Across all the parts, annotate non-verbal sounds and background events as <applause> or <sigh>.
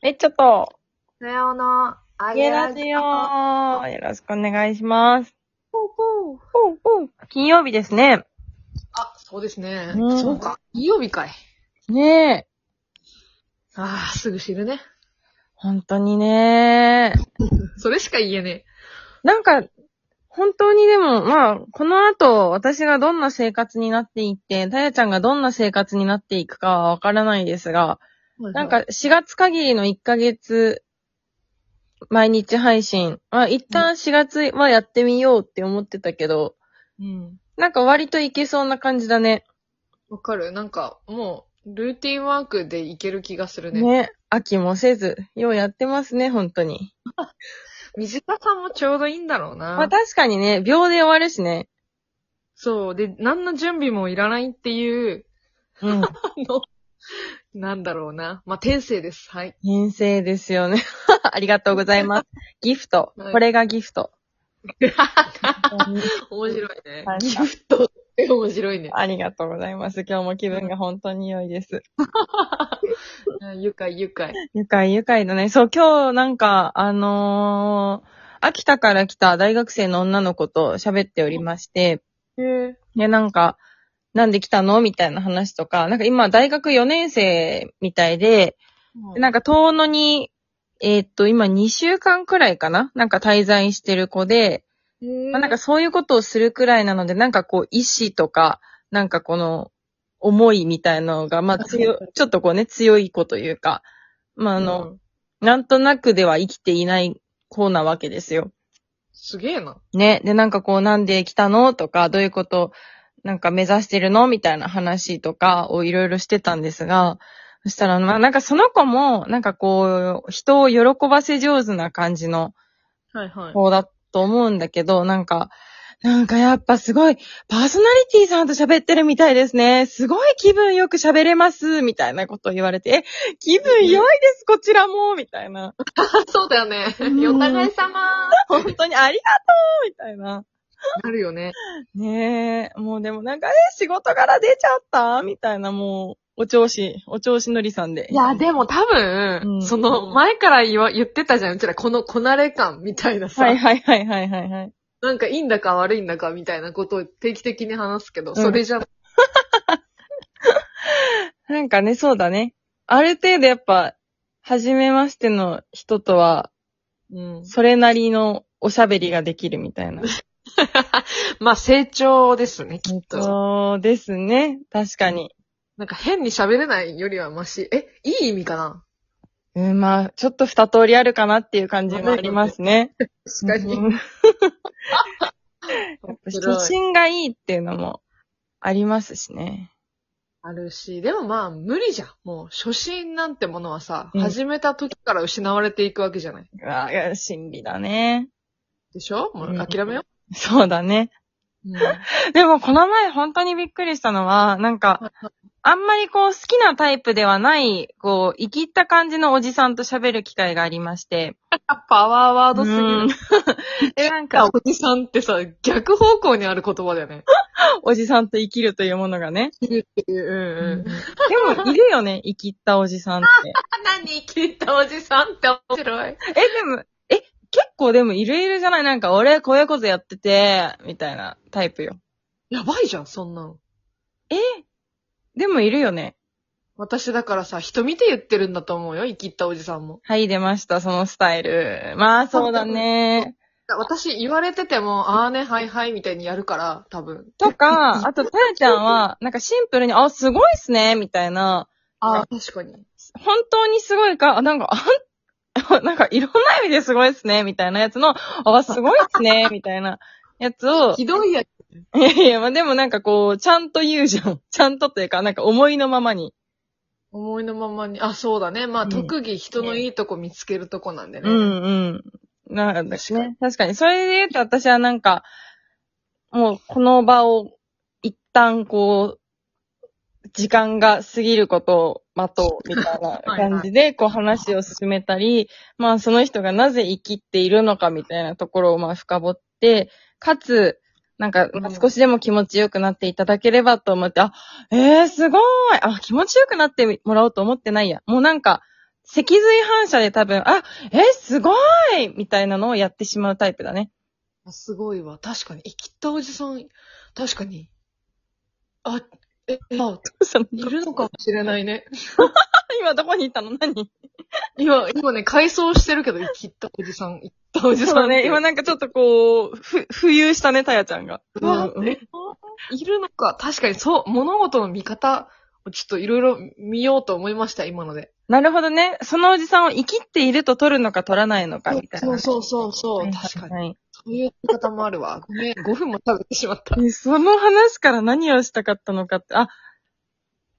え、ちょっと、さようの、あゲラジオよろしくお願いします。ほうほうほうほう金曜日ですね。あ、そうですね。うんそうか。金曜日かい。ねえ。ああ、すぐ知るね。本当にね <laughs> それしか言えねなんか、本当にでも、まあ、この後、私がどんな生活になっていって、たやちゃんがどんな生活になっていくかはわからないですが、え。なんか、4月限りの1ヶ月、毎日配信。まあ、一旦4月はやってみようって思ってたけど、うん。なんか割といけそうな感じだね。わかるなんか、もう、ルーティンワークでいける気がするね。ね。飽きもせず、ようやってますね、本当に。<laughs> 短さもちょうどいいんだろうな。まあ確かにね、秒で終わるしね。そう。で、何の準備もいらないっていう、うん。<laughs> あの、なんだろうな。まあ、天性です。はい。編成ですよね。<laughs> ありがとうございます。<laughs> ギフト。はいこれがギフト。<laughs> 面白いねはい。ギフトって面白いね。ありがとうございます。今日も気分が本当に良いです。あ愉快、愉快。愉快愉快だね。そう、今日なんか、あのー秋田から来た大学生の女の子と喋っておりまして、へえ。で、なんか、なんで来たの？みたいな話とか、なんか今大学4年生みたいで、でなんか、か遠野に、えーっと、今2週間くらいかな？なんか滞在してる子で、まあ、なんかそういうことをするくらいなので、なんかこう意志とか、なんかこの思いみたいなのが、まあ強、ちょっとこうね、強い子というか、まああの、うん。なんとなくでは生きていない子なわけですよ。すげえな。ね。で、なんかこう、なんで来たの？とか、どういうこと、なんか目指してるの？みたいな話とかをいろいろしてたんですが、そしたら、まあなんかその子も、なんかこう、人を喜ばせ上手な感じのはいはい。子だと思うんだけど、なんか、なんかやっぱすごい、パーソナリティさんと喋ってるみたいですね。すごい気分よく喋れます、みたいなことを言われて、え、気分良いです、こちらも、みたいな。<laughs> そうだよねうん。お互い様。<laughs> 本当にありがとうみたいな。<laughs> なるよね。ねえ、もうでもなんか、え、仕事から出ちゃった？みたいな、もう、お調子、お調子のりさんで。いや、でも多分、うんその、前から言わ、言ってたじゃん。うちら、このこなれ感みたいなさ。はいはいはいはいはいはい。なんかいいんだか悪いんだかみたいなことを定期的に話すけど、んそれじゃ、<laughs> なんかね、そうだね。ある程度やっぱ、初めましての人とは、うん。それなりのおしゃべりができるみたいな。<laughs> まあ、成長ですね、きっと。そうですね。確かに。なんか変に喋れないよりはマシ。え、いい意味かな？うん、まあ、ちょっと二通りあるかなっていう感じもありますね。確かに。うん <laughs> やっぱ初心がいいっていうのもありますしね。あるし、でもまあ、無理じゃん。もう、初心なんてものはさ、うん始めた時から失われていくわけじゃない。うわい心理だね。でしょ？もう諦めよそうだね。う。うんでもこの前本当にびっくりしたのは、なんか、あんまりこう好きなタイプではない、こう、生きった感じのおじさんと喋る機会がありまして。パワーワードすぎうんる。<laughs> で、なんか、おじさんってさ、逆方向にある言葉だよね。おじさんと生きるというものがね。うんうん。でも、いるよね、生きったおじさんって。<laughs> 何聞いたおじさんって面白い。え、でも、え、結構でもいるいるじゃない？なんか、俺こういうことやってて、みたいなタイプよ。やばいじゃん、そんなの。え？でもいるよね。私だからさ、人見て言ってるんだと思うよ、生きったおじさんも。はい、出ました、そのスタイル。まあ、そうだね。<laughs> 私言われてても、あーね、はいはい、みたいにやるから、多分。とか、あと、たやちゃんは、なんかシンプルに、あ、すごいっすね、みたいな。あー確かに。本当にすごいか、あ、なんか、あん、<laughs> なんか、いろんな意味ですごいっすね、みたいなやつの、あ、すごいっすね、<laughs> みたいなやつを、ひどいやつ。いやいや、まあでもなんかこう、ちゃんと言うじゃん。<laughs> ちゃんとっていうか、なんか思いのままに。思いのままに。あ、そうだね。まあ、うん特技、人のいいとこ見つけるとこなんでね。うんうん。なんかにね。確かに。それで言うと私はなんか、もうこの場を一旦こう、時間が過ぎることを待とうみたいな感じで、こう話を進めたり、まあその人がなぜ生きっているのかみたいなところをまあ深掘って、かつ、なんか、まあ少しでも気持ちよくなっていただければと思って、あ、えー、すごいあ、気持ちよくなってもらおうと思ってないや。もうなんか、脊髄反射で多分、あ、え、すごいみたいなのをやってしまうタイプだね。あすごいわ。確かに。生きったおじさん、確かに。あ、え、あ、<laughs> いるのかもしれないね。<laughs> 今どこにいたの？何？今、今ね、改装してるけど、生きったおじさん、生きったおじさん。そうだね。今なんかちょっとこう、ふ、浮遊したね、たやちゃんが。うわうんえいるのか。確かにそう、物事の見方をちょっといろいろ見ようと思いました、今ので。なるほどね。そのおじさんを生きっていると取るのか取らないのか、みたいな。そうそうそうそう、はい確かに。はいそういう見方もあるわ。ごめん、5分も食べてしまった。えその話から何をしたかったのかって、あ、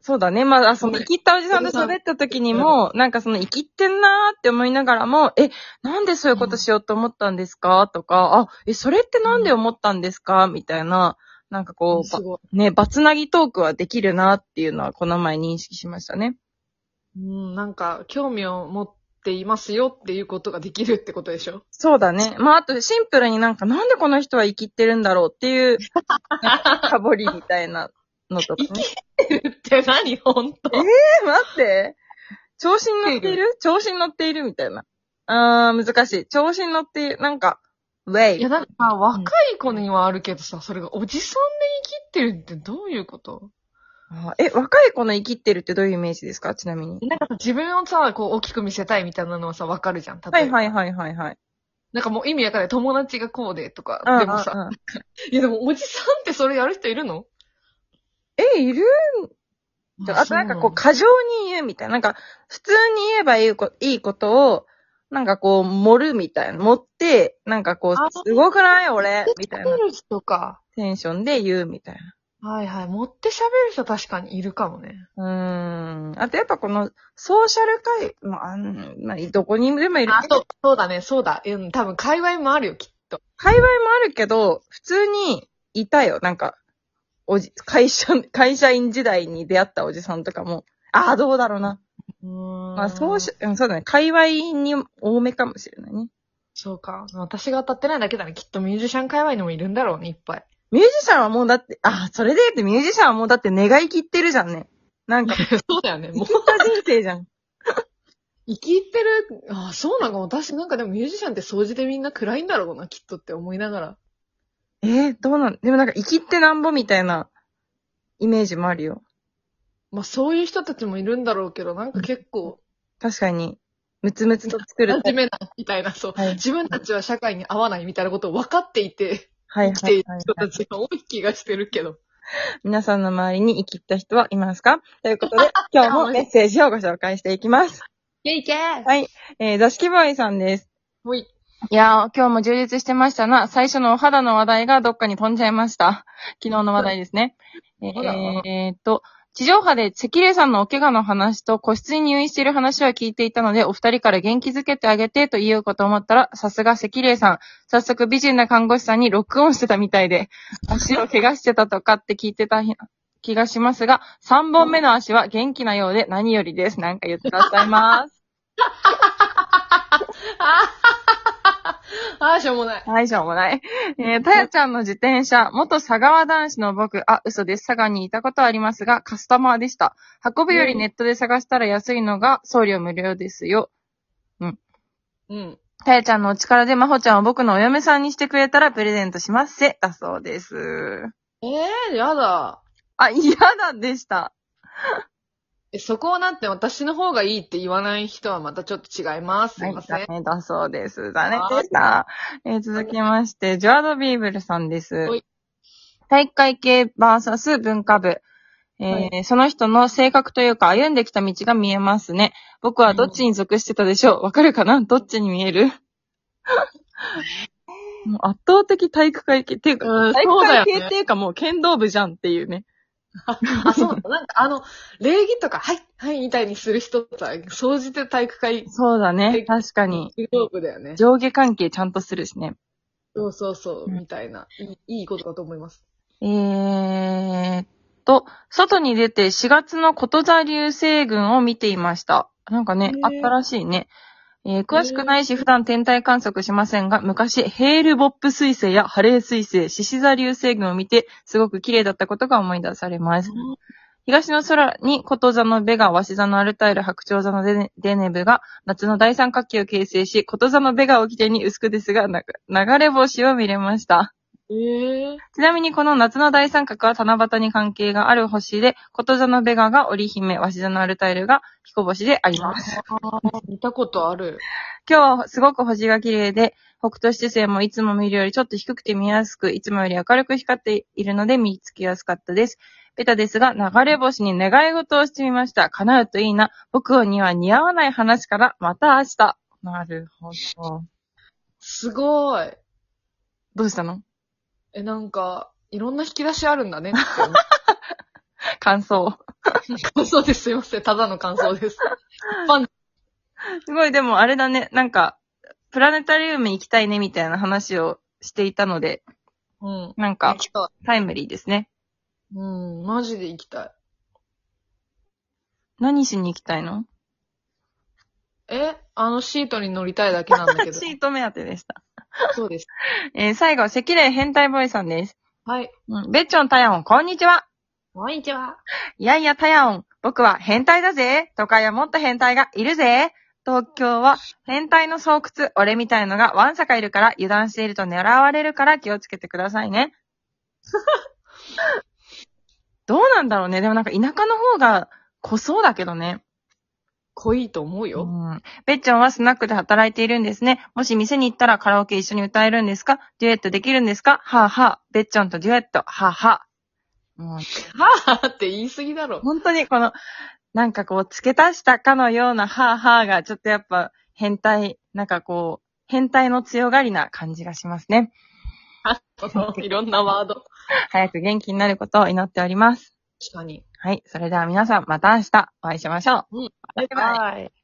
そうだね。まあ、あその生きったおじさんと喋った時にも、なんかその生きってんなーって思いながらも、え、なんでそういうことしようと思ったんですか？とか、あ、え、それってなんで思ったんですか？みたいな、なんかこう。ね、バツナギトークはできるなっていうのはこの前認識しましたね。うん、なんか、興味を持っていますよっていうことができるってことでしょ？そうだね。まあ、あとシンプルになんか、なんでこの人は生きってるんだろうっていう、<laughs> かぼりみたいなのとかね。って何？ほんとえ待って。調子に乗っている？調子に乗っているみたいな。あー、難しい。調子に乗っている。なんか、ウェイ。いや、なんか、若い子にはあるけどさ、それがおじさんで生きってるってどういうこと？あーえ、若い子の生きってるってどういうイメージですか？ちなみに。なんかさ自分をさ、こう大きく見せたいみたいなのはさ、わかるじゃん。はいはいい。はいはいはい。なんかもう意味わかんない。友達がこうでとか。うんでもさ、うんうんいやでもおじさんってそれやる人いるの？え、いるあとなんかこう、過剰に言うみたいな。なんか、普通に言えばいいこいいことを、なんかこう、盛るみたいな。盛って、なんかこうあ、すごくない？俺？みたいな喋る人か。テンションで言うみたいな。はいはい。持って喋る人確かにいるかもね。うーん。あとやっぱこの、ソーシャル会、まあ、あんまあ、どこにでもいるあ、けどそう、そうだね、そうだ。うん、多分、界隈もあるよ、きっと。界隈もあるけど、普通にいたよ。なんか、おじ、会社、会社員時代に出会ったおじさんとかも、ああ、どうだろうな。うーんまあ、そうし、うん、そうだね。界隈に多めかもしれないね。そうか。私が当たってないだけだね。きっとミュージシャン界隈にもいるんだろうね、いっぱい。ミュージシャンはもうだって、あ、それで言ってミュージシャンはもうだって願い切ってるじゃんね。なんか、<laughs> そうだよね。生もうきた人生じゃん。<laughs> 生きってる、あ、そうなの私なんかでもミュージシャンって掃除でみんな暗いんだろうな、きっとって思いながら。えー、どうなん、でもなんか生きってなんぼみたいなイメージもあるよ。まあそういう人たちもいるんだろうけど、なんか結構、確かに、むつむつと作る真。面目な、みたいな、そう。はい自分たちは社会に合わないみたいなことを分かっていて、はい生きている。人たちが多い気がしてるけど。皆さんの周りに生きった人はいますか？ということで、今日もメッセージをご紹介していきます。いけいけはい。えー、座敷ボーイさんです。もうい、いやー、今日も充実してましたな。最初のお肌の話題がどっかに飛んじゃいました。昨日の話題ですね。えーえーっと、地上波で関霊さんのお怪我の話と個室に入院している話は聞いていたので、お二人から元気づけてあげてと言おうかと思ったら、さすが関霊さん。早速美人な看護師さんにロックオンしてたみたいで、<laughs> 足を怪我してたとかって聞いてた気がしますが、3本目の足は元気なようで何よりです。なんか言ってらっしゃいます。<laughs> <laughs> <laughs> あー、しょうもない。はい、しょうもない。えー、たやちゃんの自転車、元佐川男子の僕、あ、嘘です。佐賀にいたことはありますが、カスタマーでした。運ぶよりネットで探したら安いのが送料無料ですよ。うん。たやちゃんのお力でまほちゃんを僕のお嫁さんにしてくれたらプレゼントしますせ。だそうです。えー、やだ。あ、嫌だでした。え、そこをなんて私の方がいいって言わない人はまたちょっと違います。すいません。はい、ダメだそうです。残念でした。えー続きまして、ジョアド・ビーブルさんですはい。体育会系バーサス文化部。えーその人の性格というか歩んできた道が見えますね。僕はどっちに属してたでしょうわかるかな？どっちに見える？もう圧倒的体育会系っていうか、うん体育会系っていうかもう剣道部じゃんっていうね。あ、そうだ。なんかあの、礼儀とか、はい、はい、みたいにする人さ、総じて体育会そうだね。はい確かに。グループだよね。上下関係ちゃんとするしね。そうそうそう、うんみたいな。いいいいことだと思います。えーっと、外に出て4月のこと座流星群を見ていました。なんかね、あったらしいね。えー詳しくないし、普段天体観測しませんが、昔、ヘールボップ彗星やハレー彗星、獅子座流星群を見て、すごく綺麗だったことが思い出されます。東の空にこと座のベガ、鷲座のアルタイル、白鳥座のデネブが夏の大三角形を形成し、こと座のベガを起点に薄くですが、な流れ星を見れました。ええちなみにこの夏の大三角は七夕に関係がある星で、こと座のベガが織姫、鷲座のアルタイルが彦星であります。見たことある。今日はすごく星が綺麗で、北斗七星もいつも見るよりちょっと低くて見やすく、いつもより明るく光っているので見つけやすかったです。ベタですが、流れ星に願い事をしてみました。叶うといいな。僕には似合わない話から、また明日。なるほど。すごい。どうしたの？え、なんか、いろんな引き出しあるんだねって思 <laughs> 感想。う。<laughs> 感想です。すいません。ただの感想です。ファン、すごい、でもあれだね。なんか、プラネタリウム行きたいねみたいな話をしていたので、うん。なんか行、きたい。タイムリーですね。うん、マジで行きたい。何しに行きたいの？えあのシートに乗りたいだけなんだけど。<laughs> シート目当てでした。<laughs> そうです。えー最後、赤霊変態ボーイさんです。はい。うん。ベッチョンタヤオン、こんにちは。こんにちは。いやいや、タヤオン、僕は変態だぜ。都会はもっと変態がいるぜ。東京は変態の巣窟、俺みたいのがワンサカいるから油断していると狙われるから気をつけてくださいね。<laughs> どうなんだろうね。でもなんか田舎の方が濃そうだけどね。濃いと思ううよ。ん。ベッチョンはスナックで働いているんですね。もし店に行ったらカラオケ一緒に歌えるんですか？デュエットできるんですか？はぁ、はぁ、ベッチョンとデュエット、はぁ、はぁ。うんはぁって言い過ぎだろ。本当にこの、なんかこう、付け足したかのようなはぁはぁが、ちょっとやっぱ、変態、なんかこう、変態の強がりな感じがしますね。<laughs> いろんなワード。<laughs> 早く元気になることを祈っております。確かに。はい。それでは皆さん、また明日お会いしましょう。バイバイ。